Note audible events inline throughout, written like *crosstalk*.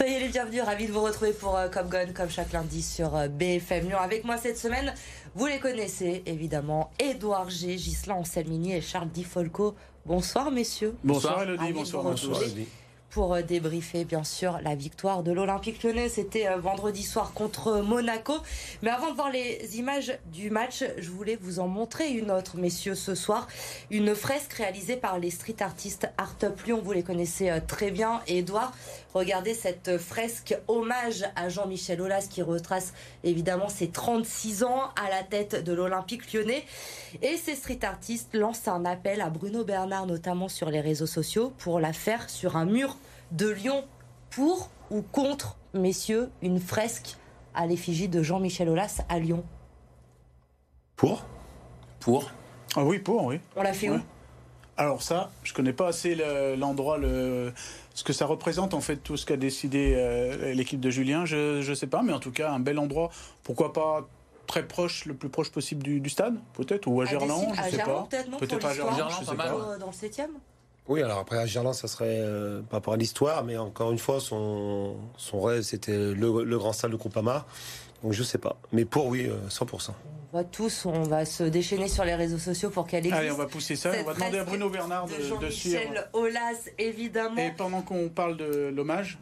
Soyez les bienvenus, ravis de vous retrouver pour euh, Comme Gone, comme chaque lundi sur euh, BFM Lyon. Avec moi cette semaine, vous les connaissez évidemment, Édouard G, Gislain Anselmini et Charles Di Folco. Bonsoir messieurs. Bonsoir Elodie, Ravi bonsoir retrouver Pour euh, débriefer bien sûr la victoire de l'Olympique lyonnais, c'était euh, vendredi soir contre Monaco. Mais avant de voir les images du match, je voulais vous en montrer une autre, messieurs, ce soir. Une fresque réalisée par les street artistes Art Up Lyon, vous les connaissez euh, très bien. Edouard, regardez cette fresque hommage à Jean-Michel Aulas qui retrace évidemment ses 36 ans à la tête de l'Olympique lyonnais. Et ces street artistes lancent un appel à Bruno Bernard, notamment sur les réseaux sociaux, pour la faire sur un mur de Lyon. Pour ou contre, messieurs, une fresque à l'effigie de Jean-Michel Aulas à Lyon Pour? Pour Ah oui, pour, oui. On l'a fait Ouais. où Alors ça, je connais pas assez le- l'endroit, le, ce que ça représente en fait, tout ce qu'a décidé euh, l'équipe de Julien. Je ne sais pas, mais en tout cas, un bel endroit. Pourquoi pas très proche, le plus proche possible du, du stade, peut-être, ou à Gerland, Décide- je à sais Gerland, pas. peut-être, à Gerland, je sais pas mal, pas. Euh, Dans le 7 Oui, alors après à Gerland, ça serait euh, par rapport à l'histoire, mais encore une fois, son, son rêve, c'était le, le grand stade de Groupama. Donc je sais pas. Mais pour, oui, euh, 100%. On va tous, on va se déchaîner sur les réseaux sociaux pour qu'elle existe. Allez, on va pousser ça. Cette On va demander à Bruno Bernard de de, de suivre. Jean-Michel Aulas, évidemment. Et pendant qu'on parle de l'hommage,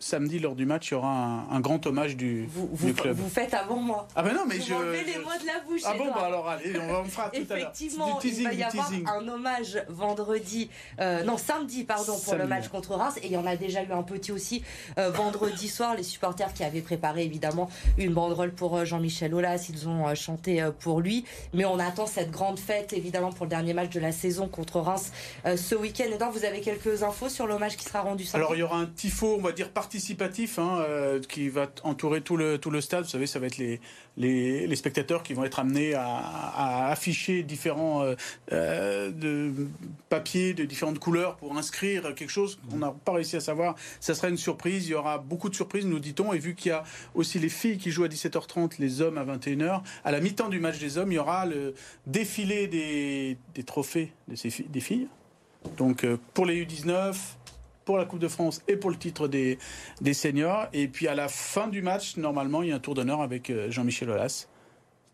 samedi lors du match, il y aura un, un grand hommage du, Vous, du vous, club. vous faites avant moi. Ah ben non, mais vous je. m'enlevez les mots de la bouche. Ah bon, bah alors allez, on va on fera tout à l'heure. Effectivement, Du teasing, il va y avoir teasing. un hommage vendredi, euh, non samedi pardon pour le match contre Reims et il y en a déjà eu un petit aussi euh, vendredi soir. Les supporters qui avaient préparé évidemment une banderole pour euh, Jean-Michel Aulas, ils ont chanté pour lui. Mais on attend cette grande fête évidemment pour le dernier match de la saison contre Reims euh, ce week-end. Et donc vous avez quelques infos sur l'hommage qui sera rendu samedi? Alors il y aura un tifo, on va dire participatif, hein, euh, qui va entourer tout le, tout le stade. Vous savez, ça va être les, les, spectateurs qui vont être amenés à, afficher différents euh, euh, de papiers de différentes couleurs pour inscrire quelque chose qu'on n'a pas réussi à savoir. Ça sera une surprise. Il y aura beaucoup de surprises, nous dit-on. Et vu qu'il y a aussi les filles qui jouent à 17h30, les hommes à 21h, à la mi-temps du match des hommes, il y aura le défilé des, des trophées des filles. Donc pour les U19, pour la Coupe de France et pour le titre des, des seniors. Et puis à la fin du match, normalement, il y a un tour d'honneur avec euh, Jean-Michel Aulas.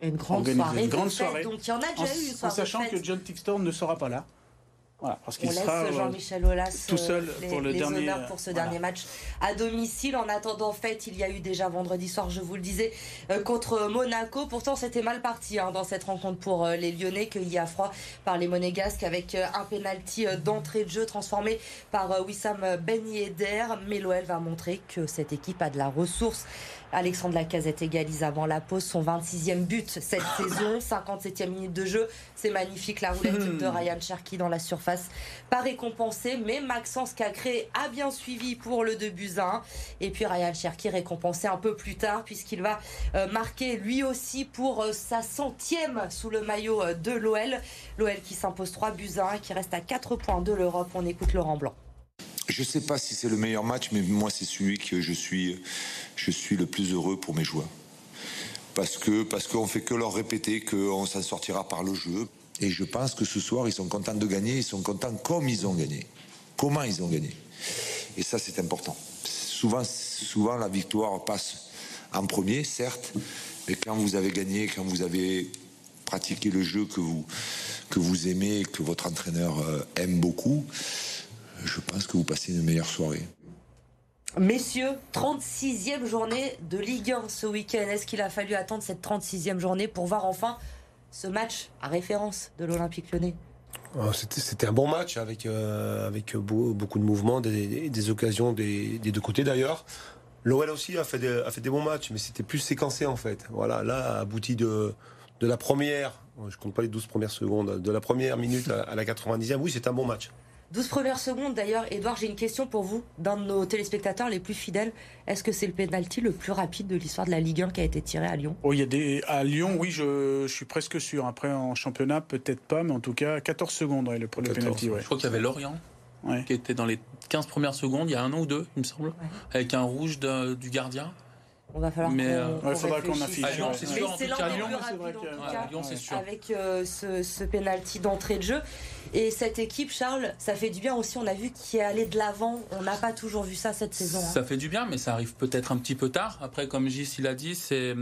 une grande soirée, une de grande fête. soirée. Donc il y en a En, déjà eu une en sachant fête. que John Tixtor ne sera pas là. Voilà, parce On qu'il laisse sera. euh, Jean-Michel Aulas tout euh, seul les, pour le les dernier, honneurs pour ce voilà. dernier match à domicile. En attendant, fête, il y a eu déjà vendredi soir, je vous le disais, euh, contre Monaco. Pourtant, c'était mal parti hein, dans cette rencontre pour euh, les Lyonnais, cueillis à froid par les Monégasques avec euh, un penalty euh, d'entrée de jeu transformé par euh, Wissam Ben Yedder. Mais l'OL va montrer que cette équipe a de la ressource. Alexandre Lacazette égalise avant la pause son 26e but cette *coughs* saison, 57e minute de jeu. C'est magnifique la roulette de Ryan Cherky dans la surface. Pas récompensé, mais Maxence Cacré a bien suivi pour le 2 buts à 1. Et puis Ryan Cherky récompensé un peu plus tard puisqu'il va euh, marquer lui aussi pour euh, sa centième sous le maillot euh, de l'OL. L'OL qui s'impose 3 buts à 1 et qui reste à 4 points de l'Europe. On écoute Laurent Blanc. Je sais pas si c'est le meilleur match, mais moi c'est celui que je suis, je suis le plus heureux pour mes joueurs. Parce que parce fait que leur répéter qu'on s'en sortira par le jeu. Et je pense que ce soir ils sont contents de gagner, ils sont contents comme ils ont gagné, comment ils ont gagné. Et ça c'est important. Souvent, souvent la victoire passe en premier, certes, mais quand vous avez gagné, quand vous avez pratiqué le jeu que vous que vous aimez, que votre entraîneur euh, aime beaucoup, je pense que vous passez une meilleure soirée. Messieurs, 36e journée de Ligue 1 ce week-end. Est-ce qu'il a fallu attendre cette 36e journée pour voir enfin ce match à référence de l'Olympique lyonnais? Euh, C'était un bon match avec, euh, avec beau- beaucoup de mouvements, des, des occasions des, des deux côtés d'ailleurs. L'OL aussi a fait, des, a fait des bons matchs, mais c'était plus séquencé en fait. Voilà, là, abouti de, de la première, je compte pas les 12 premières secondes, de la première minute à, à la 90e, oui, c'est un bon match. 12 premières secondes d'ailleurs. Edouard, j'ai une question pour vous, d'un de nos téléspectateurs les plus fidèles. Est-ce que c'est le penalty le plus rapide de l'histoire de la Ligue 1 qui a été tiré à Lyon? Oh, il y a des... À Lyon, oui, je, je suis presque sûr. Après, en championnat, peut-être pas, mais en tout cas, 14 secondes, ouais, le, le 14, penalty. Ouais. Je crois qu'il y avait Lorient Ouais. qui était dans les 15 premières secondes, il y a un an ou deux, il me semble, avec un rouge de- du gardien. On va falloir Mais, qu'on euh, ouais, faudra qu'on affiche. À Lyon, c'est sûr. C'est sûr. avec euh, ce, ce penalty d'entrée de jeu. Et cette équipe, Charles, ça fait du bien aussi. On a vu qu'il est allé de l'avant. On n'a pas toujours vu ça cette saison. hein. Ça fait du bien, mais ça arrive peut-être un petit peu tard. Après, comme Gis il a dit, c'est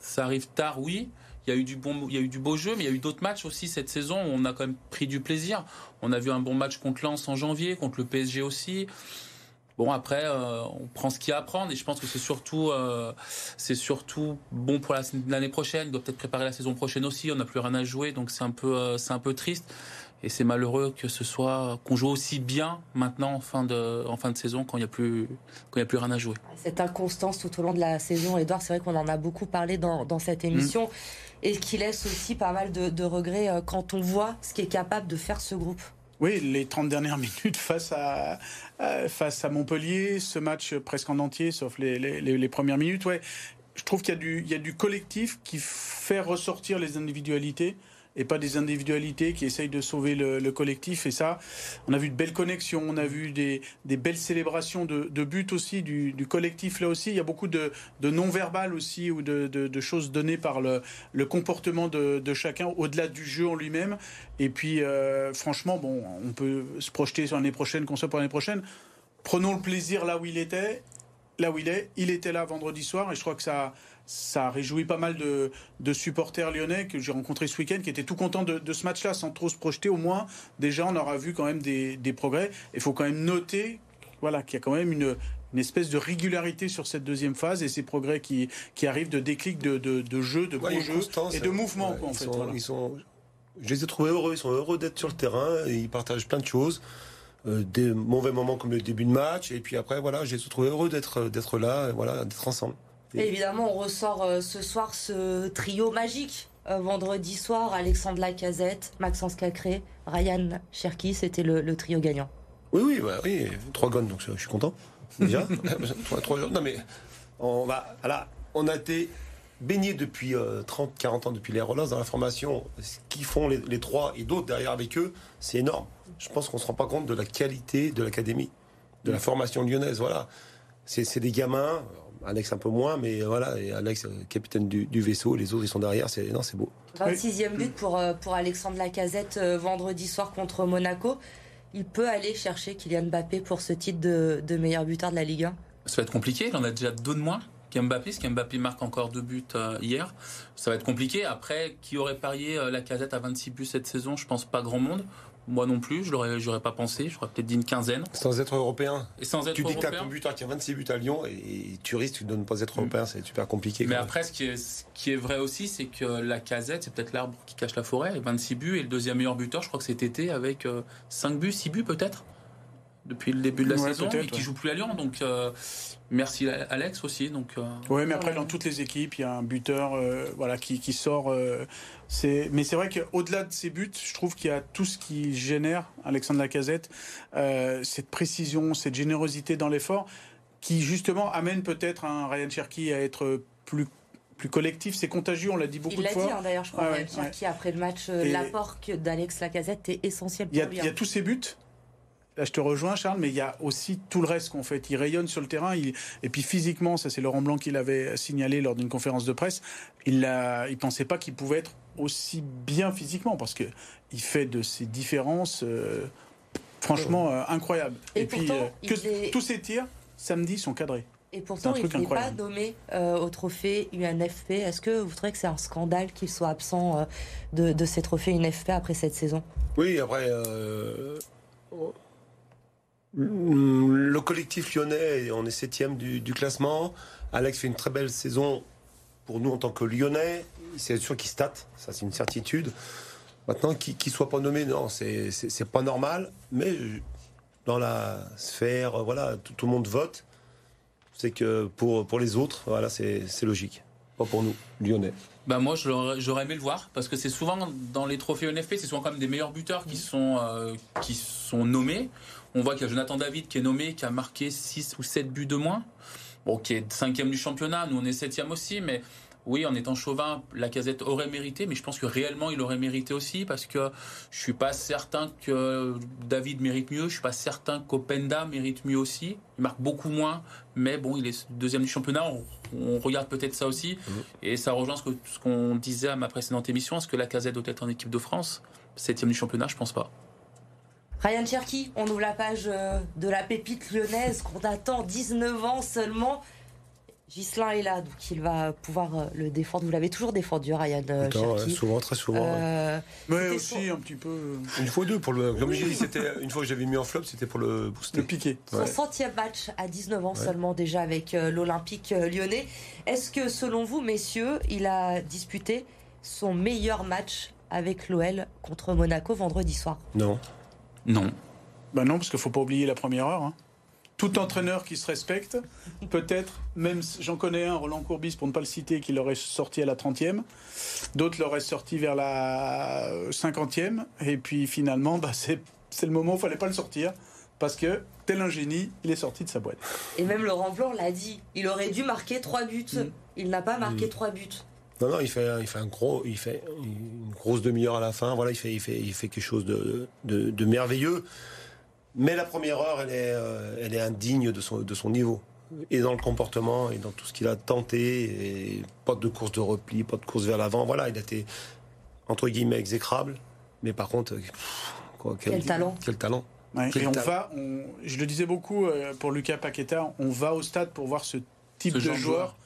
ça arrive tard, oui. Il y a eu du bon, il y a eu du beau jeu, mais il y a eu d'autres matchs aussi cette saison où on a quand même pris du plaisir. On a vu un bon match contre Lens en janvier, contre le PSG aussi. Bon après, euh, on prend ce qu'il y a à prendre et je pense que c'est surtout, euh, c'est surtout bon pour la- l'année prochaine. Il doit peut-être préparer la saison prochaine aussi. On n'a plus rien à jouer, donc c'est un peu, euh, c'est un peu triste. Et c'est malheureux que ce soit qu'on joue aussi bien maintenant en fin de, en fin de saison quand il n'y a plus, quand il y a plus rien à jouer. Cette inconstance tout au long de la saison, Edouard, c'est vrai qu'on en a beaucoup parlé dans, dans cette émission et qui laisse aussi pas mal de, de regrets quand on voit ce qui est capable de faire ce groupe. Oui, les 30 dernières *laughs* minutes face à, face à Montpellier, ce match presque en entier, sauf les, les, premières minutes, ouais. Je trouve qu'il y, y a du collectif qui fait ressortir les individualités et pas des individualités qui essayent de sauver le, le collectif. Et ça, on a vu de belles connexions, on a vu des, belles célébrations de, de buts aussi, du, collectif là aussi. Il y a beaucoup de, non-verbal aussi ou de, choses données par le, comportement de, de chacun au-delà du jeu en lui-même. Et puis, euh, franchement, bon, on peut se projeter sur l'année prochaine, qu'on soit pour l'année prochaine. Prenons le plaisir là où il était, là où il est. Il était là vendredi soir et je crois que ça, ça a réjoui pas mal de, de supporters lyonnais que j'ai rencontrés ce week-end qui étaient tout contents de, de ce match-là sans trop se projeter. Au moins, déjà, on aura vu quand même des, des progrès. Il faut quand même noter voilà, qu'il y a quand même une, une espèce de régularité sur cette deuxième phase et ces progrès qui, qui arrivent de déclic de, de, de jeu, de Ouais, gros jeu et de hein. mouvement. Ouais, en fait, sont, voilà. ils sont- je les ai trouvés heureux. Ils sont heureux d'être sur le terrain. Et ils partagent plein de choses. Euh, des mauvais moments comme le début de match. Et puis après, voilà, je les ai trouvés heureux d'être d'être là, voilà, d'être ensemble. Et évidemment, on ressort euh, ce soir ce trio magique. Euh, vendredi soir, Alexandre Lacazette, Maxence Cacré, Ryan Cherki, c'était le, le trio gagnant. Oui, oui, bah, oui, trois gones, donc je suis content. Déjà, *laughs* trois, trois- non mais on va, voilà, on a été baigné depuis 30, 40 ans depuis les relances dans la formation. Ce qu'ils font les, les trois et d'autres derrière avec eux, c'est énorme. Je pense qu'on se rend pas compte de la qualité de l'académie, de la formation lyonnaise. Voilà, c'est des gamins. Alex un peu moins, mais voilà, et Alex euh, capitaine du, du vaisseau, les autres ils sont derrière. C'est non, c'est beau. 26e but pour, euh, pour Alexandre Lacazette euh, vendredi soir contre Monaco. Il peut aller chercher Kylian Mbappé pour ce titre de, de meilleur buteur de la Ligue 1. Ça va être compliqué. Il en a déjà deux de moins qu'Mbappé, parce qu'Mbappé marque encore deux buts euh, hier. Ça va être compliqué. Après, qui aurait parié euh, la casette à 26 buts cette saison? Je pense pas grand monde. Moi non plus, je l'aurais, j'aurais pas pensé. J'aurais peut-être dit une quinzaine. Sans être européen, Et sans être tu dis que ton buteur qui a 26 buts à Lyon et, tu risques de ne pas être européen, c'est super compliqué. Mais après, ce qui est, ce qui est vrai aussi, c'est que la casette, c'est peut-être l'arbre qui cache la forêt. Et 26 buts. Et le deuxième meilleur buteur, je crois que c'est Tété avec 5 buts, 6 buts peut-être depuis le début de la Ouais, saison et qui ouais. joue plus à Lyon. Donc euh, merci Alex aussi. Donc euh, Oui, mais après, dans toutes les équipes, il y a un buteur euh, voilà, qui, qui sort. euh, c'est... Mais c'est vrai qu'au-delà de ces buts, je trouve qu'il y a tout ce qui génère Alexandre Lacazette, euh, cette précision, cette générosité dans l'effort, qui justement amène peut-être un Ryan Cherky à être plus, plus collectif. C'est contagieux, on l'a dit beaucoup Il de l'a fois. dit hein, d'ailleurs, je crois, Ouais, Ryan ouais, Cherki, après le match. L'apport d'Alex Lacazette est essentiel Il y, pour il y a hein. tous ces buts. Là, je te rejoins, Charles, mais il y a aussi tout le reste qu'on fait. Il rayonne sur le terrain. Il... Et puis physiquement, ça c'est Laurent Blanc qui l'avait signalé lors d'une conférence de presse. Il ne pensait pas qu'il pouvait être aussi bien physiquement parce que il fait de ces différences euh, franchement euh, incroyables. Et puis pourtant, que il est- tous ces tirs samedi sont cadrés. Et pourtant, il n'est pas nommé euh, au trophée UNFP. Est-ce que vous trouvez que c'est un scandale qu'il soit absent euh, de, de ces trophées UNFP après cette saison? Oui, après, euh, le collectif lyonnais, on est septième du, du classement. Alex fait une très belle saison pour nous en tant que lyonnais. C'est sûr qu'il state, ça c'est une certitude. Maintenant, qu'il ne soit pas nommé, non, c'est pas normal. Mais dans la sphère, voilà, tout, le monde vote. C'est que pour, pour les autres, voilà, c'est logique. Pas pour nous, lyonnais. Bah moi j'aurais aimé le voir parce que c'est souvent dans les trophées NFP c'est souvent quand même des meilleurs buteurs qui sont euh, qui sont nommés. On voit qu'il y a Jonathan David qui est nommé qui a marqué 6 ou 7 buts de moins. Bon qui est cinquième du championnat, nous on est septième aussi mais oui, en étant chauvin, la casette aurait mérité, mais je pense que réellement il aurait mérité aussi parce que je suis pas certain que David mérite mieux, je suis pas certain qu'Openda mérite mieux aussi. Il marque beaucoup moins, mais bon, il est deuxième du championnat. On, regarde peut-être ça aussi, mmh. et ça rejoint ce qu'on disait à ma précédente émission. Est-ce que la casette doit être en équipe de France? Septième du championnat, je pense pas. Ryan Cherky, on ouvre la page euh, de la pépite lyonnaise qu'on attend 19 ans seulement. Gislain est là, donc il va pouvoir euh, le défendre. Vous l'avez toujours défendu, Ryan euh, Cherky. Souvent, très souvent. Euh, mais aussi un petit peu. Une fois ou deux pour le. Comme j'ai dit, c'était une fois que j'avais mis en flop, c'était pour le booster. Le piquer. Son centième match à 19 ans seulement déjà avec l'Olympique lyonnais. Est-ce que selon vous, messieurs, il a disputé son meilleur match avec l'OL contre Monaco vendredi soir? Non. Non. Ben non, parce qu'il faut pas oublier la première heure. Hein tout entraîneur qui se respecte, peut-être, même j'en connais un, Roland Courbis, pour ne pas le citer, qui l'aurait sorti à la 30e. D'autres l'auraient sorti vers la 50e. Et puis finalement, bah, c'est le moment où il fallait pas le sortir. Parce que, tel un génie, il est sorti de sa boîte. Et même Laurent Blanc l'a dit. Il aurait dû marquer trois buts. Mm. Il n'a pas marqué trois buts. Non, non, il fait, il fait un gros, il fait une grosse demi-heure à la fin. Voilà, il fait, il fait, il fait quelque chose de, de, de merveilleux. Mais la première heure, elle est, euh, elle est indigne de son, de son niveau. Et dans le comportement, et dans tout ce qu'il a tenté, et pas de course de repli, pas de course vers l'avant. Voilà, il a été, entre guillemets, exécrable. Mais par contre, quel, talent. Quel talent. et on va, je le disais beaucoup euh, pour Lucas Paqueta, on va au stade pour voir ce type de joueur.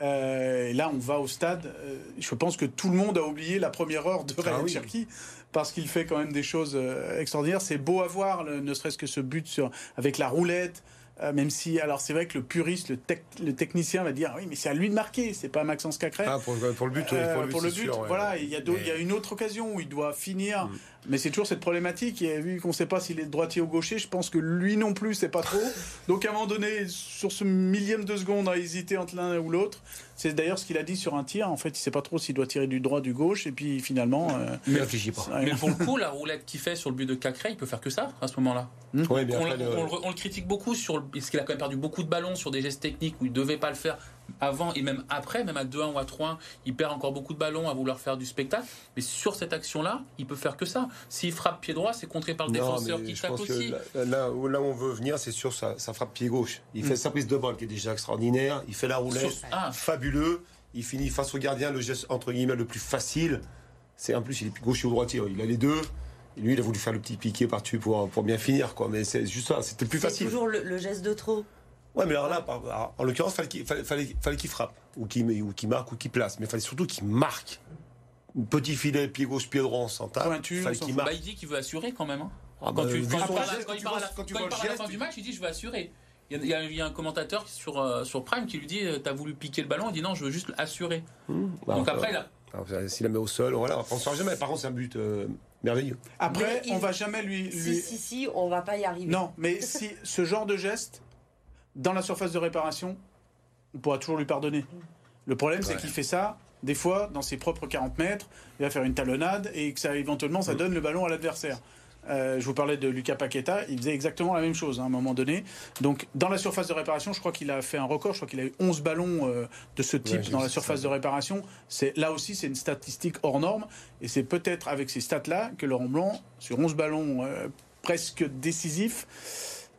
Euh, et là, on va au stade. je pense que tout le monde a oublié la première heure de ah Ryan Cherky parce qu'il fait quand même des choses euh, extraordinaires. C'est beau à voir, ne serait-ce que ce but sur, avec la roulette. Euh, même si, alors c'est vrai que le puriste, le, le, technicien va dire oui, mais c'est à lui de marquer, c'est pas Maxence Cacré. Ah, pour, le but, pour le but, voilà, il y, a il y, a une autre occasion où il doit finir. Mm. Mais c'est toujours cette problématique. Et vu qu'on ne sait pas s'il est droitier ou gaucher, je pense que lui non plus, c'est pas trop. Donc à un moment donné, sur ce millième de seconde, à hésiter entre l'un ou l'autre. C'est d'ailleurs ce qu'il a dit sur un tir. En fait, il sait pas trop s'il doit tirer du droit, du gauche, et puis finalement. Euh, mais réfléchit pas. Mais pour le *laughs* coup, la roulette qu'il fait sur le but de Cacré, il peut faire que ça à ce moment-là. Hmm. on, le, critique beaucoup sur parce qu'il a quand même perdu beaucoup de ballons sur des gestes techniques où il devait pas le faire avant et même après, même à 2-1 ou à 3-1, il perd encore beaucoup de ballons à vouloir faire du spectacle. Mais sur cette action-là, il peut faire que ça. S'il frappe pied droit, c'est contré par le défenseur qui tape aussi. Là, où, on veut venir, c'est sur sa, frappe pied gauche. Il fait hmm. sa prise de balle qui est déjà extraordinaire. Il fait la roulette, ah. fabuleux. Il finit face au gardien, le geste entre guillemets le plus facile. C'est en plus, il est gaucher ou droitier. Il a les deux. Et lui, il a voulu faire le petit piqué par-dessus pour, pour bien finir, quoi. Mais c'est juste ça, c'était plus facile. C'est toujours le, geste de trop. Ouais, mais alors là, en l'occurrence, il fallait qu'il qu'il frappe, ou qu'il marque, ou qu'il place. Mais il fallait surtout qu'il marque. Petit filet, pied gauche, pied droit, il fallait qu'il marque. Bah, il dit qu'il veut assurer quand même. Hein. Ah, quand, bah, tu, quand, il parle à la fin du match, il dit je veux assurer. Il y, a, un commentateur sur, euh, sur Prime qui lui dit euh, T'as voulu piquer le ballon Il dit Non, je veux juste assurer. Mmh. Bah, Donc après, là. S'il la met au sol, voilà, on ne saura jamais. Par contre, c'est un but euh, merveilleux. Après, on ne va jamais lui, lui. Si, si, si, on va pas y arriver. Non, mais si ce genre de geste, dans la surface de réparation, on pourra toujours lui pardonner. Le problème, c'est qu'il fait ça, des fois, dans ses propres 40 mètres, il va faire une talonnade et que ça, éventuellement, ça mm. donne le ballon à l'adversaire. Euh, je vous parlais de Lucas Paqueta, il faisait exactement la même chose hein, à un moment donné. Donc, dans la surface de réparation, je crois qu'il a fait un record. Je crois qu'il a eu 11 ballons euh, de ce type dans la surface de réparation. C'est là aussi, c'est une statistique hors norme, et c'est peut-être avec ces stats-là que Laurent Blanc, sur 11 ballons euh, presque décisifs,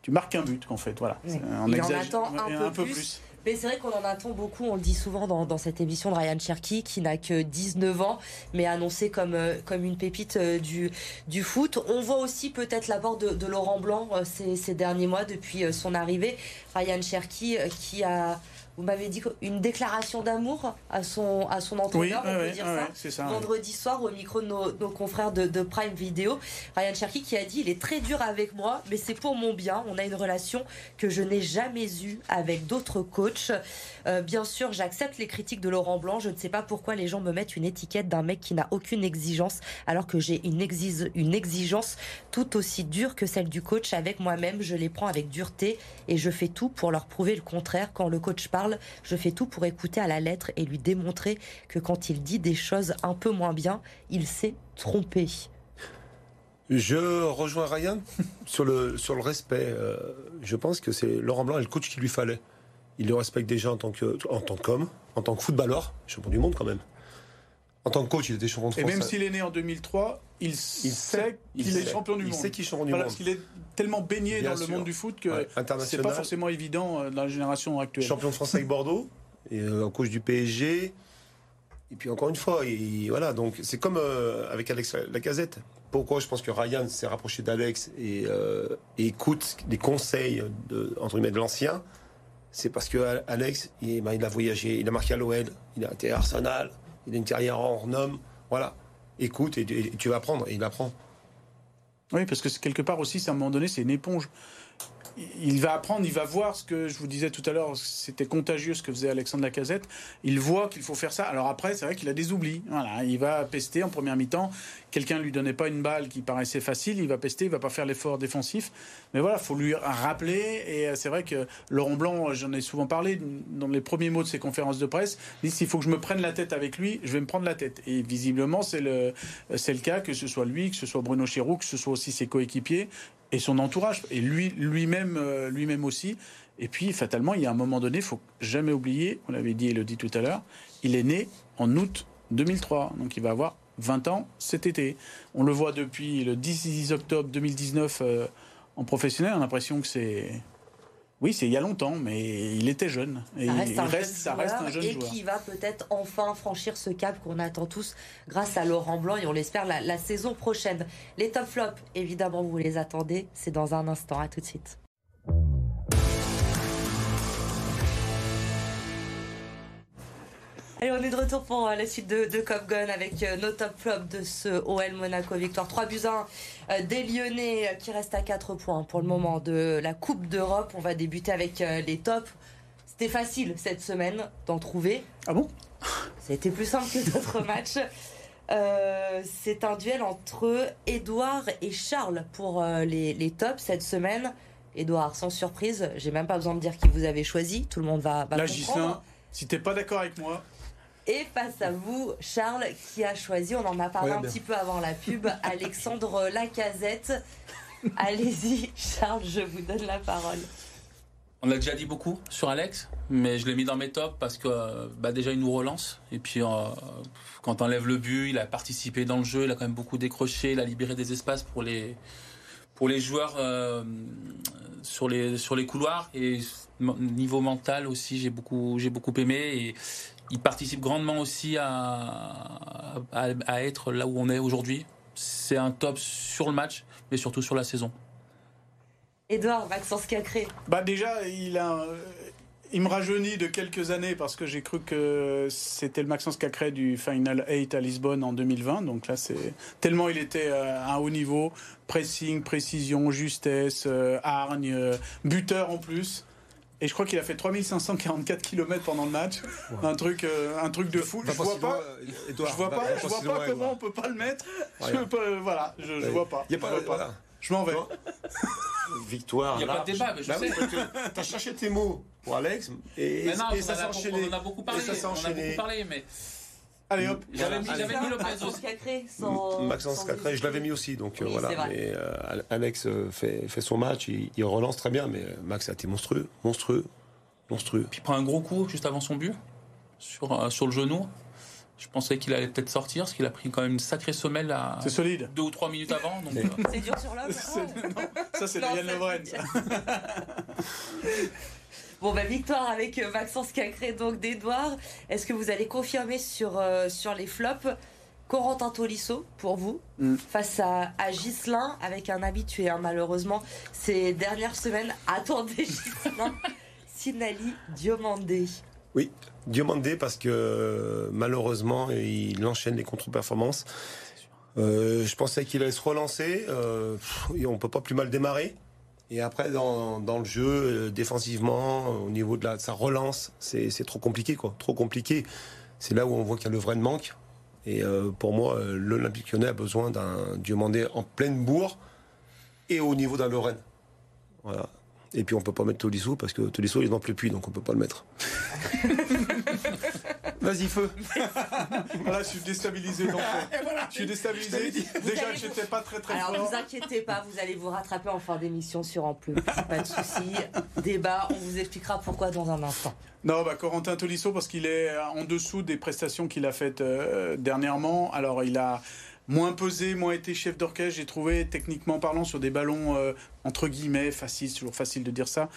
tu marques un but en fait. Voilà. Il en attend un, peu, plus. Mais c'est vrai qu'on en attend beaucoup, on le dit souvent dans, cette émission de Ryan Cherky, qui n'a que 19 ans, mais annoncé comme, euh, comme une pépite euh, du, du foot. On voit aussi peut-être l'apport de, de, Laurent Blanc euh, ces, ces, derniers mois depuis son arrivée. Ryan Cherky qui a vous m'avez dit une déclaration d'amour à son, à son entraîneur, on peut dire ça, vendredi soir au micro de nos, confrères de, Prime Video. Ryan Cherky qui a dit il est très dur avec moi, mais c'est pour mon bien. On a une relation que je n'ai jamais eue avec d'autres coachs. Euh, bien sûr, j'accepte les critiques de Laurent Blanc. Je ne sais pas pourquoi les gens me mettent une étiquette d'un mec qui n'a aucune exigence, alors que j'ai une, une exigence tout aussi dure que celle du coach avec moi-même. Je les prends avec dureté et je fais tout pour leur prouver le contraire. Quand le coach parle, je fais tout pour écouter à la lettre et lui démontrer que quand il dit des choses un peu moins bien, il s'est trompé. Je rejoins Ryan sur le, sur le respect. Euh, je pense que c'est Laurent Blanc est le coach qu'il lui fallait. il le respecte déjà en tant en tant qu'homme, en tant que footballeur, champion du monde quand même. En tant que coach, il était champion de Et France. même s'il est né en 2003, il, sait il qu'il est champion du Il monde. sait qu'il est champion du Voilà, monde. parce qu'il est tellement baigné Bien dans le monde du foot que Ouais, c'est pas forcément évident euh, dans la génération actuelle. champion de France avec Bordeaux, et euh, en coach du PSG. Et puis encore une fois, il- voilà, donc c'est comme euh, avec Alex Lacazette. Pourquoi je pense que Ryan s'est rapproché d'Alex et, euh, et écoute les conseils de, entre guillemets, de l'ancien C'est parce que Alex, il, ben, il a voyagé, il a marqué à l'OL, il a été à Arsenal, il a une carrière en homme. Voilà, écoute et, tu vas apprendre, et il apprend. Oui, parce que quelque part aussi, à un moment donné, c'est une éponge. Il va apprendre, il va voir ce que je vous disais tout à l'heure, c'était contagieux ce que faisait Alexandre Lacazette. Il voit qu'il faut faire ça. Alors après, c'est vrai qu'il a des oublis. Voilà, il va pester en première mi-temps. Quelqu'un lui donnait pas une balle qui paraissait facile, il va pester, il va pas faire l'effort défensif. Mais voilà, faut lui rappeler. Et euh, c'est vrai que Laurent Blanc, j'en ai souvent parlé dans les premiers mots de ses conférences de presse, dit s'il faut que je me prenne la tête avec lui, je vais me prendre la tête. Et visiblement, c'est le, c'est le cas, que ce soit lui, que ce soit Bruno Chéroux, que ce soit aussi ses coéquipiers et son entourage et lui lui-même euh, lui-même aussi. Et puis fatalement il y a un moment donné il faut jamais oublier on l'avait dit et le dit tout à l'heure il est né en août 2003 donc il va avoir 20 ans cet été. On le voit depuis le 10 octobre 2019 euh, en professionnel. On a l'impression que c'est oui c'est il y a longtemps mais il était jeune et Ça reste, il un, reste, jeune ça reste un jeune et joueur qui va peut-être enfin franchir ce cap qu'on attend tous grâce à Laurent Blanc et on l'espère la, la saison prochaine. Les top flops, évidemment, vous les attendez. C'est dans un instant. À tout de suite. Allez, on est de retour pour euh, la suite de, de Cop Gun avec euh, nos top flops de ce OL Monaco victoire 3 buts 1 euh, des Lyonnais qui restent à 4 points pour le moment de la Coupe d'Europe. On va débuter avec les tops. C'était facile cette semaine d'en trouver. ah bon? Ça a été plus simple que d'autres *laughs* matchs. Euh, c'est un duel entre Edouard et Charles pour euh, les, les tops cette semaine. Edouard, sans surprise, j'ai même pas besoin de dire qui vous avez choisi, tout le monde va, va là comprendre. Gislain si t'es pas d'accord avec moi Et face à vous, Charles, qui a choisi, on en a parlé Ouais, un bien. petit peu avant la pub, *laughs* Alexandre Lacazette. Allez-y, Charles, je vous donne la parole. On a déjà dit beaucoup sur Alex, mais je l'ai mis dans mes tops parce que bah, déjà il nous relance. Et puis euh, quand on enlève le but, il a participé dans le jeu, il a quand même beaucoup décroché, il a libéré des espaces pour les, pour les joueurs euh, sur, les, sur les couloirs. Et niveau mental aussi, j'ai beaucoup, j'ai beaucoup aimé. Et il participe grandement aussi à, à, à être là où on est aujourd'hui. C'est un top sur le match, mais surtout sur la saison. Edouard, Maxence Cacré. Bah déjà, il a, un- il me rajeunit de quelques années parce que j'ai cru que c'était le Maxence Cacré du Final 8 à Lisbonne en 2020. Donc là, c'est tellement il était euh, à un haut niveau, pressing, précision, justesse, euh, hargne, euh, buteur en plus. Et je crois qu'il a fait 3544 km pendant le match, un truc, euh, un truc de fou. Je vois pas, je vois pas, je vois pas comment on peut pas le mettre. Je Ouais. peux, voilà, je, je Ouais. vois pas. Il y a Je pas, vois pas. voilà. Je m'en vais. *laughs* Victoire. Il y a pas large. de débat, mais je Bah oui, sais. parce que T'as cherché tes mots pour Alex et, Mais non, et ça s'est enchaîné. on en a beaucoup parlé. Et ça s'est on en a enchaîné. beaucoup parlé, mais Allez hop. j'avais mis, j'avais mis Lopez Maxence aussi. Cacré, sans. Maxence sans Cacré, je l'avais mis aussi. Donc euh, Oui, voilà. Mais euh, Alex euh, fait, fait son match, il, il relance très bien, mais Max a été monstrueux, monstrueux, monstrueux. Puis il prend un gros coup juste avant son but sur, euh, sur le genou. Je pensais qu'il allait peut-être sortir, parce qu'il a pris quand même une sacrée semelle à C'est solide. deux ou trois minutes avant. Donc, euh, C'est dur sur l'homme. *laughs* Non, ça, c'est *laughs* Yann ça. *laughs* Bon, bah, victoire avec euh, Maxence Cacré, donc d'Edouard. Est-ce que vous allez confirmer sur, euh, sur les flops? Corentin Tolisso, pour vous, Mm. face à, à Ghislain, avec un habitué, hein, malheureusement, ces dernières semaines. *laughs* Attendez, Ghislain, Sinali Diomandé. Oui, Diomandé parce que euh, malheureusement il enchaîne les contre-performances. Euh, je pensais qu'il allait se relancer. euh, pff, et on peut pas plus mal démarrer. Et après dans, le jeu euh, défensivement, euh, au niveau de, la, sa relance, c'est trop compliqué quoi, trop compliqué. C'est là où on voit qu'il y a le vrai manque. Et euh, pour moi, l'Olympique Lyonnais a besoin d'un Diomandé en pleine bourre et au niveau d'un Lorraine. Voilà. Et puis on peut pas mettre Tolisso parce que Tolisso il est dans le pluie donc on peut pas le mettre. *laughs* Vas-y, feu. *laughs* voilà, je suis déstabilisé. Donc, je suis déstabilisé. Déjà, je n'étais pas très très Alors, fort. ne vous inquiétez pas, vous allez vous rattraper en fin d'émission sur En Plus. Pas de souci. Débat, on vous expliquera pourquoi dans un instant. Non, bah, Corentin Tolisso, parce qu'il est en dessous des prestations qu'il a faites euh, dernièrement. Alors, il a moins pesé, moins été chef d'orchestre, j'ai trouvé, techniquement parlant, sur des ballons euh, entre guillemets faciles, c'est toujours facile de dire ça.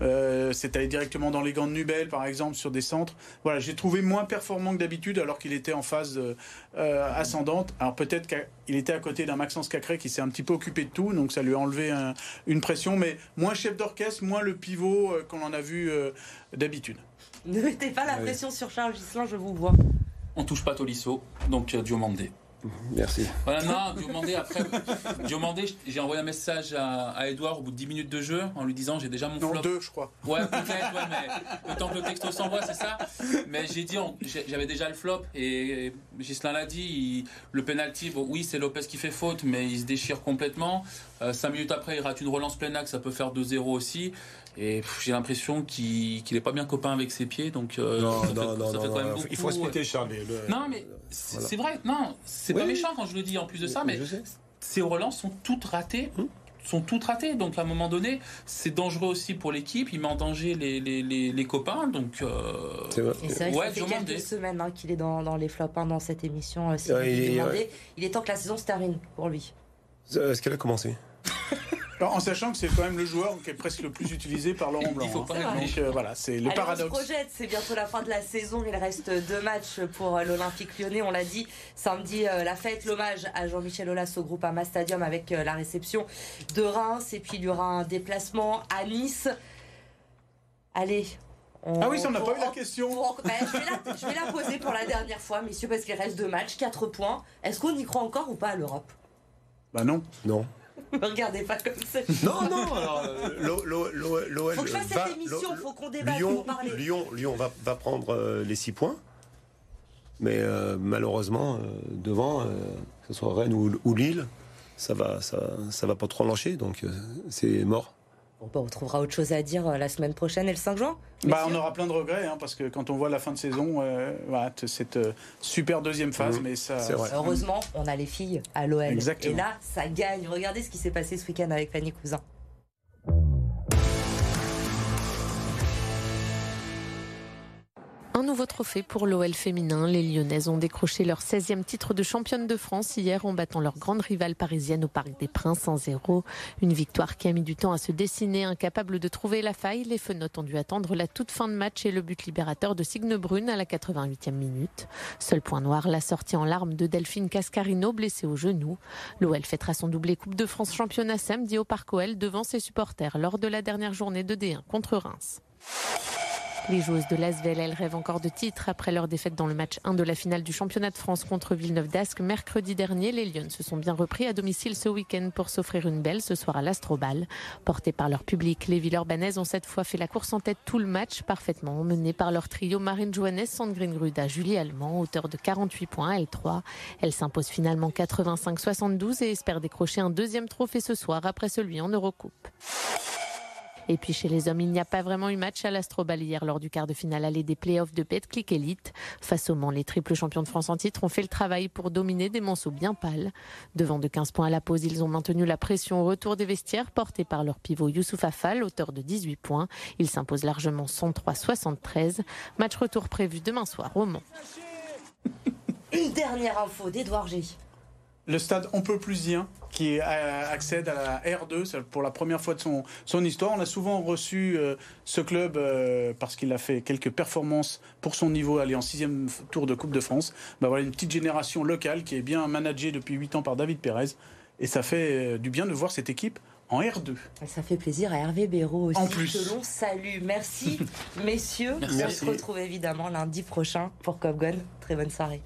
Euh, c'est allé directement dans les gants de Nubel, par exemple, sur des centres. Voilà, j'ai trouvé moins performant que d'habitude, alors qu'il était en phase euh, ascendante. Alors peut-être qu'il était à côté d'un Maxence Cacré qui s'est un petit peu occupé de tout, donc ça lui a enlevé un- une pression, mais moins chef d'orchestre, moins le pivot euh, qu'on en a vu euh, d'habitude. Ne mettez pas la pression sur Charles Gislin, je vous vois. On touche pas Tolisso, donc Diomandé. Merci. Voilà, non, Diomandé, après, Diomandé, j'ai envoyé un message à, à Edouard au bout de 10 minutes de jeu en lui disant j'ai déjà mon Non, flop. deux, je crois. Ouais, peut-être, ouais, mais le temps que le texto s'envoie, c'est ça. Mais j'ai dit, j'avais déjà le flop et Gislain l'a dit, il- le penalty, bon, oui, c'est Lopez qui fait faute, mais il se déchire complètement. Euh, cinq minutes après, il rate une relance pleine axe, ça peut faire 2-0 aussi. Et j'ai l'impression qu'il qu'il est pas bien copain avec ses pieds, donc euh. Il faut respecter Charles. le- Non, mais c'est vrai, non, c'est Oui, pas méchant quand je le dis en plus de ça, mais ces relances sont toutes ratées. Hmm. sont toutes ratées. Donc à un moment donné, c'est dangereux aussi pour l'équipe. Il met en danger les, les, les, les copains. Donc euh, C'est vrai. C'est Ouais, ça fait quelques semaines hein, qu'il est dans, dans les flops hein, dans cette émission. euh, si Ouais, vous il est- demandez. Il est temps que la saison se termine pour lui. Euh, Est-ce qu'elle a commencé? *laughs* Alors, en sachant que c'est quand même le joueur qui est presque le plus utilisé par Laurent Blanc. Il faut hein. pas. Donc euh, voilà, c'est le Allez, on se paradoxe. projette, c'est bientôt la fin de la saison. Il reste deux matchs pour euh, l'Olympique lyonnais. On l'a dit, samedi, euh, la fête, l'hommage à Jean-Michel Aulas au groupe Ama Stadium avec euh, la réception de Reims. Et puis il y aura un déplacement à Nice. Allez. on- Ah oui, ça, on n'a pas eu la on- question. on- ben, je, vais la, je vais la poser pour la dernière fois, messieurs, parce qu'il reste deux matchs, quatre points. Est-ce qu'on y croit encore ou pas à l'Europe? Bah non. Non. *laughs* Me regardez pas comme ça. Non, non, alors euh, l'O- l'O- l'O- l'OL Faut que je fasse va- cette émission, faut qu'on débatte, Lyon, parler. Lyon, Lyon va, va prendre euh, les 6 points. Mais euh, malheureusement, euh, devant, euh, que ce soit Rennes ou, ou Lille, ça va, ça, ça va pas trop lâcher, donc c'est mort. Bon, bah, on trouvera autre chose à dire euh, la semaine prochaine et le 5 juin. Bah, on aura plein de regrets, hein, parce que quand on voit la fin de saison, euh, voilà, cette euh, super deuxième phase, mais ça. Heureusement, on a les filles à l'OL. Exactement. Et là, ça gagne. Regardez ce qui s'est passé ce week-end avec Fanny Cousin. Nouveau trophée pour l'OL féminin. Les Lyonnaises ont décroché leur 16e titre de championne de France hier en battant leur grande rivale parisienne au Parc des Princes en 0. Une victoire qui a mis du temps à se dessiner. Incapable de trouver la faille, les Fenotes ont dû attendre la toute fin de match et le but libérateur de Signe Brune à la 88e minute. Seul point noir, la sortie en larmes de Delphine Cascarino blessée au genou. L'OL fêtera son doublé Coupe de France championnat samedi au Parc OL devant ses supporters lors de la dernière journée de D1 contre Reims. Les joueuses de l'Asvel, elles rêvent encore de titre. Après leur défaite dans le match 1 de la finale du championnat de France contre Villeneuve d'Ascq mercredi dernier, les Lyonnes se sont bien repris à domicile ce week-end pour s'offrir une belle ce soir à l'Astrobal. Portés par leur public, les Villeurbanaises ont cette fois fait la course en tête tout le match, parfaitement menées par leur trio Marine Johannes, Sandrine Gruda, Julie Allemand, auteur de 48 points, L3. Elles s'imposent finalement 85-72 et espèrent décrocher un deuxième trophée ce soir après celui en Eurocoupe. Et puis chez les hommes, il n'y a pas vraiment eu match à l'Astrobal hier lors du quart de finale aller des playoffs de Betclic Elite. Face au Mans, les triples champions de France en titre ont fait le travail pour dominer des monceaux bien pâles. Devant de 15 points à la pause, ils ont maintenu la pression au retour des vestiaires portés par leur pivot Youssouf Afal, auteur de 18 points. Il s'impose largement 103-73. Match retour prévu demain soir au Mans. Une dernière info d'Edouard G. Le stade On peut plusien qui euh, accède à la R2 c'est pour la première fois de son, son histoire. On a souvent reçu euh, ce club euh, parce qu'il a fait quelques performances pour son niveau, aller en sixième tour de Coupe de France. Bah voilà une petite génération locale qui est bien managée depuis 8 ans par David Pérez. Et ça fait euh, du bien de voir cette équipe en R2. Ça fait plaisir à Hervé Béraud aussi. En plus. Que l'on salue. Merci, *laughs* messieurs. Merci. On se retrouve évidemment lundi prochain pour Cop Gun. Très bonne soirée.